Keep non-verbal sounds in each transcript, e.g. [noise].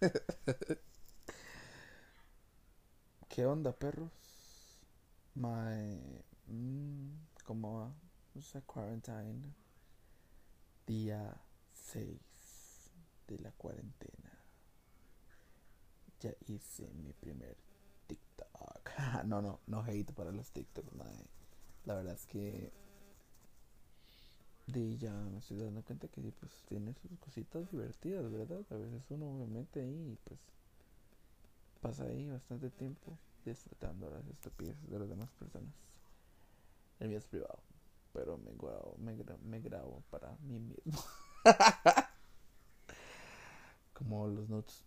[laughs] ¿Qué onda, perros? My. Mm, ¿Cómo va? Esa quarantine. Día 6 de la cuarentena. Ya hice mi primer TikTok. [laughs] no, no, no hate para los TikToks, mae. La verdad es que. De ya me estoy dando cuenta que pues tiene sus cositas divertidas, ¿verdad? A veces uno me mete ahí y pues pasa ahí bastante tiempo disfrutando las estupideces de las demás personas. El mío es privado, pero me grabo, me, gra- me grabo para mí mismo. [laughs] Como los notes,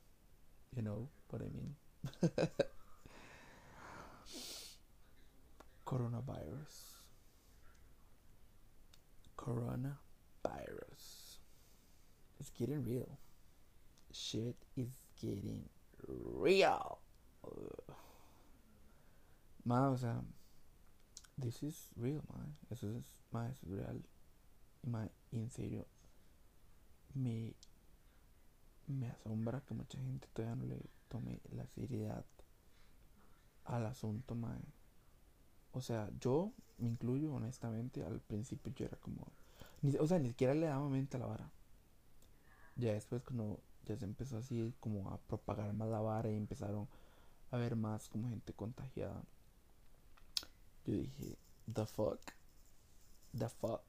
you know what I mean. [laughs] Coronavirus. Coronavirus. It's getting real. Shit is getting real. Ma, o sea, this is real, ma. Eso es, ma, eso es real. Y en serio, me, me asombra que mucha gente todavía no le tome la seriedad al asunto, ma. O sea, yo me incluyo honestamente. Al principio yo era como. Ni, o sea, ni siquiera le daba mente a la vara. Ya después, cuando ya se empezó así como a propagar más la vara y empezaron a ver más como gente contagiada. Yo dije, the fuck, the fuck,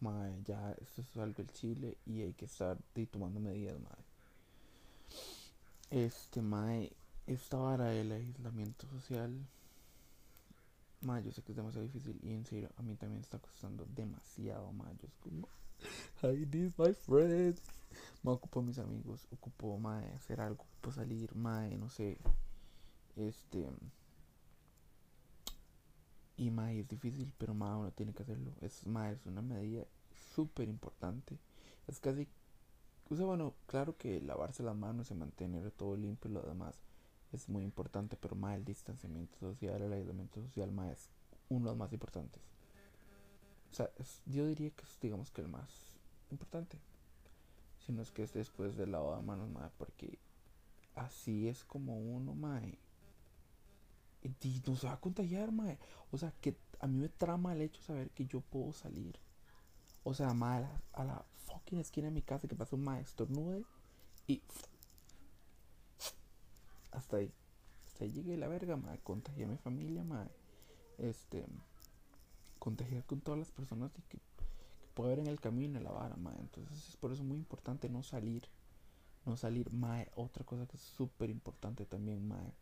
mae, ya esto es algo el Chile y hay que estar tomando medidas, mae. Este, mae, esta vara del aislamiento social, mae, yo sé que es demasiado difícil y en serio, a mí también está costando demasiado. Yo es como, I need my friends. Me ocupo mis amigos, ocupo, mae, hacer algo, ocupo salir, mae, no sé, este. Y mae, es difícil, pero mae, uno tiene que hacerlo. Es, mae, es una medida súper importante. Es casi. O bueno, claro que lavarse las manos y mantener todo limpio y lo demás es muy importante, pero mae, el distanciamiento social, el aislamiento social, mae, es uno de los más importantes. O sea, es- yo diría que es, digamos que el más importante. Si no es que es después del lavado de manos, mae, porque así es como uno, mae. Y no se va a contagiar, mae. O sea, que a mí me trama el hecho de saber que yo puedo salir. O sea, mae, a la, a la fucking esquina de mi casa que pasa un mae estornude y hasta ahí. Hasta ahí llegué la verga, mae. Contagié a mi familia, mae. Este, contagiar con todas las personas que, que puedo ver en el camino en la vara, mae. Entonces es por eso muy importante no salir. No salir, mae. Otra cosa que es súper importante también, mae.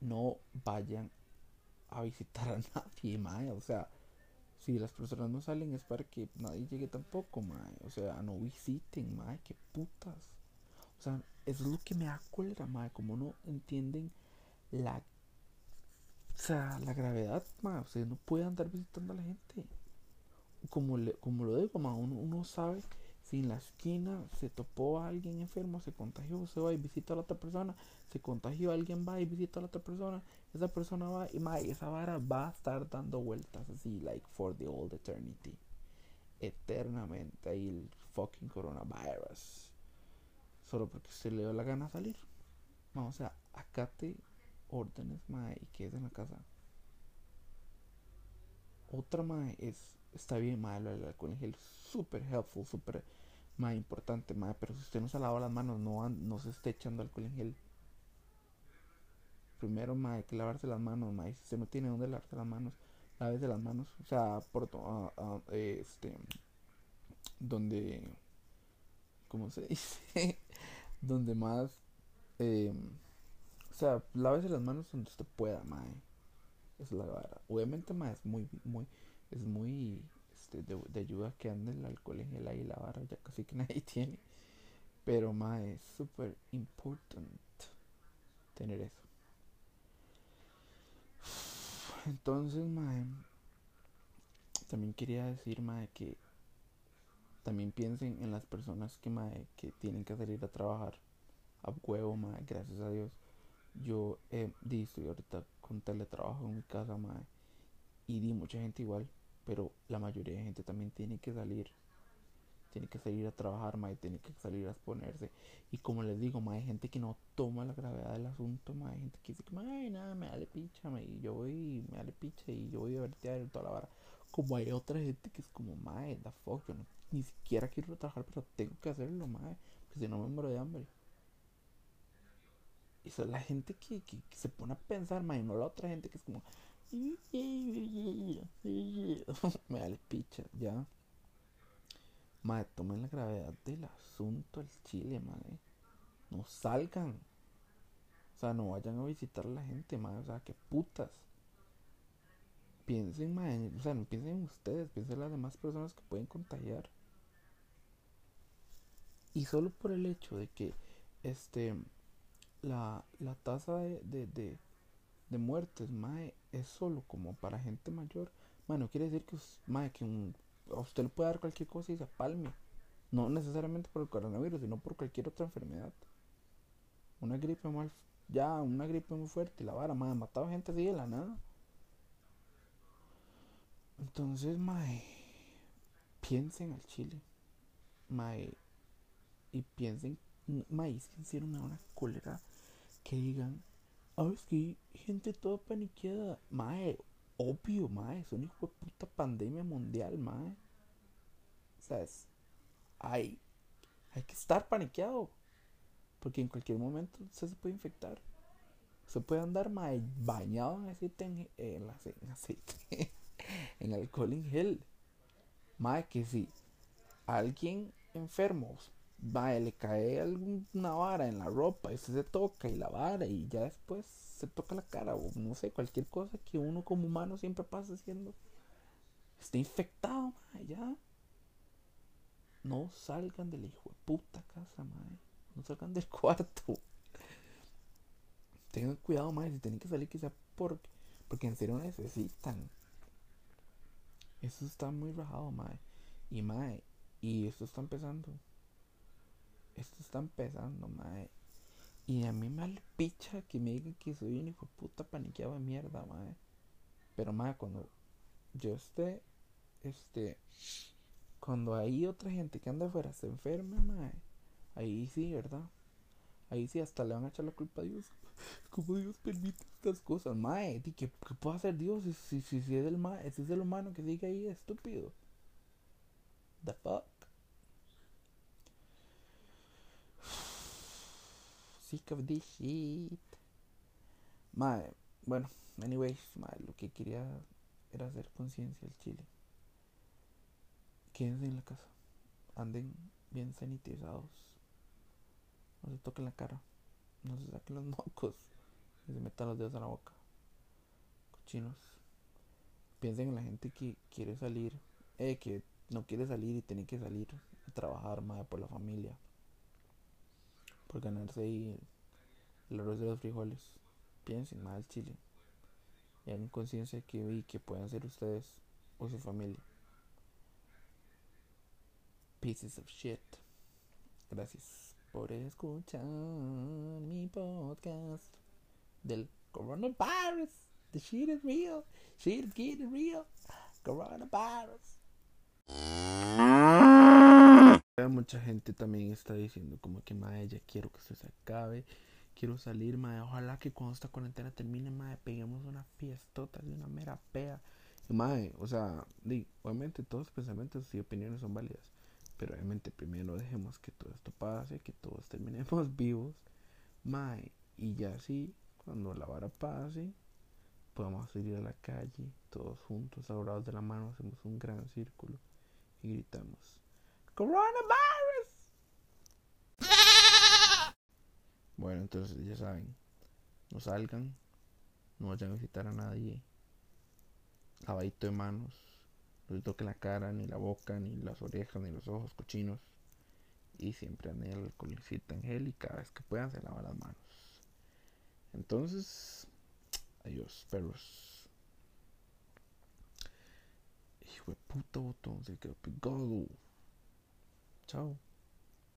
No vayan a visitar a [laughs] nadie, mae. O sea, si las personas no salen es para que nadie llegue tampoco, mae. O sea, no visiten, mae. Qué putas. O sea, eso es lo que me da cólera, mae. Como no entienden la... O sea, la gravedad, mae. Ustedes no pueden andar visitando a la gente. Como, le, como lo digo, mae. Uno, sabe si en la esquina se topó a alguien enfermo, se contagió, se va y visita a la otra persona. Se contagió, alguien va y visita a la otra persona. Esa persona va y, mae, esa vara va a estar dando vueltas así, like for the old eternity. Eternamente. Ahí el fucking coronavirus. Solo porque se le dio la gana salir. Mae, o sea, acate órdenes, mae, y quédese en la casa. Otra, mae, es. Está bien, mae, lo del alcohol en gel. Súper helpful, súper, mae, importante, mae. Pero si usted no se lava las manos, no, no se esté echando alcohol en gel. Primero, mae, hay que lavarse las manos, mae. Si usted no tiene dónde lavarse las manos, lávese las manos. O sea, por ah, eh, este. Donde. ¿Cómo se dice? [laughs] donde más. eh, o sea, lávese las manos donde usted pueda, mae. Es la vara. Obviamente, mae, es muy, muy, es muy este, de, de ayuda que ande el alcohol en gel ahí, la vara, ya casi que [laughs] nadie tiene. Pero, mae, es súper important tener eso. Entonces, mae, también quería decir, mae, que también piensen en las personas que, mae, que tienen que salir a trabajar a huevo, mae, gracias a Dios. Yo eh, estoy ahorita con teletrabajo en mi casa, mae, y di mucha gente igual, pero la mayoría de gente también tiene que salir, tiene que salir a trabajar, mae, tiene que salir a exponerse. Y como les digo, mae, hay gente que no toma la gravedad del asunto, mae, hay gente que dice mae, nada, me dale picha, mae, y yo voy, me dale picha, y yo voy a vertear toda la vara. Como hay otra gente que es como, mae, the fuck, yo ni siquiera quiero trabajar, pero tengo que hacerlo, mae, porque si no me muero de hambre. Y es la gente que, que, se pone a pensar, mae, no la otra gente que es como, [laughs] me dale picha, ya. Madre, tomen la gravedad del asunto el Chile, madre. No salgan. O sea, no vayan a visitar a la gente, madre. O sea, que putas. Piensen, madre. O sea, piensen en ustedes, piensen en las demás personas que pueden contagiar. Y solo por el hecho de que este la, la tasa de, de, de, muertes, madre, es solo como para gente mayor. Madre, no quiere decir que, madre, que un a usted le puede dar cualquier cosa y se palme. No necesariamente por el coronavirus, sino por cualquier otra enfermedad. Una gripe mal, ya, una gripe muy fuerte, la vara, madre, matado gente así de la nada. Entonces, mae, piensen al chile. Mae, y piensen, mae, si hicieron una cólera que digan, ah, es que gente toda paniqueada. Mae, obvio, mae, es una hijo de puta pandemia mundial, mae. O sea, es, hay, hay que estar paniqueado. Porque en cualquier momento usted se puede infectar. Se puede andar mae, bañado en aceite, en, en, aceite, [laughs] en alcohol en gel. Mae, que si alguien enfermo va, le cae alguna vara en la ropa y se toca y la vara y ya después se toca la cara o no sé, cualquier cosa que uno como humano siempre pasa haciendo. Está infectado, ya. No salgan del hijo de puta casa, mae. No salgan del [laughs] cuarto. Tengan cuidado, mae. Si tienen que salir, quizá porque, porque en serio necesitan. Eso está muy rajado, mae. Y mae, y esto está empezando esto está empezando, mae. Y a mí me picha que me digan que soy un hijo de puta paniqueado de mierda, mae. Pero, mae, cuando yo esté, este, cuando hay otra gente que anda afuera se enferma, mae, ahí sí, ¿verdad? Ahí sí, hasta le van a echar la culpa a Dios. [laughs] ¿Cómo Dios permite estas cosas, mae? ¿Qué, qué puede hacer Dios si, si, si, es el mae, si es el humano que sigue ahí estúpido? The fuck? [sighs] sick of this shit. Mae, bueno, anyways, mae, lo que quería era hacer conciencia al chile. Quédense en la casa. Anden bien sanitizados. No se toquen la cara. No se saquen los mocos. Y se metan los dedos a la boca. Cochinos. Piensen en la gente que quiere salir. Eh, que no quiere salir y tiene que salir a trabajar, madre, por la familia por ganarse ahí el arroz de los frijoles. Piensen más chile. Y hagan conciencia que, que pueden ser ustedes o su familia. Pieces of shit. Gracias por escuchar mi podcast del coronavirus. The shit is real. Shit is getting real. Coronavirus. Mucha gente también está diciendo como que madre ya quiero que esto se acabe, quiero salir, madre, ojalá que cuando esta cuarentena termine, madre, peguemos una fiestota de una mera pea. Madre, o sea, obviamente todos los pensamientos y opiniones son válidas, pero obviamente primero dejemos que todo esto pase, que todos terminemos [laughs] vivos, y ya así, cuando la vara pase, podamos salir a la calle, todos juntos, adorados de la mano, hacemos un gran círculo y gritamos. Coronavirus. [laughs] Bueno, entonces ya saben, no salgan, no vayan a visitar a nadie. Lavadito de manos, no se toquen la cara, ni la boca, ni las orejas, ni los ojos cochinos. Y siempre anden el en gel y cada vez que puedan se lavan las manos. Entonces, adiós, perros. Hijo de puta botón, se quedó pegado. Chao.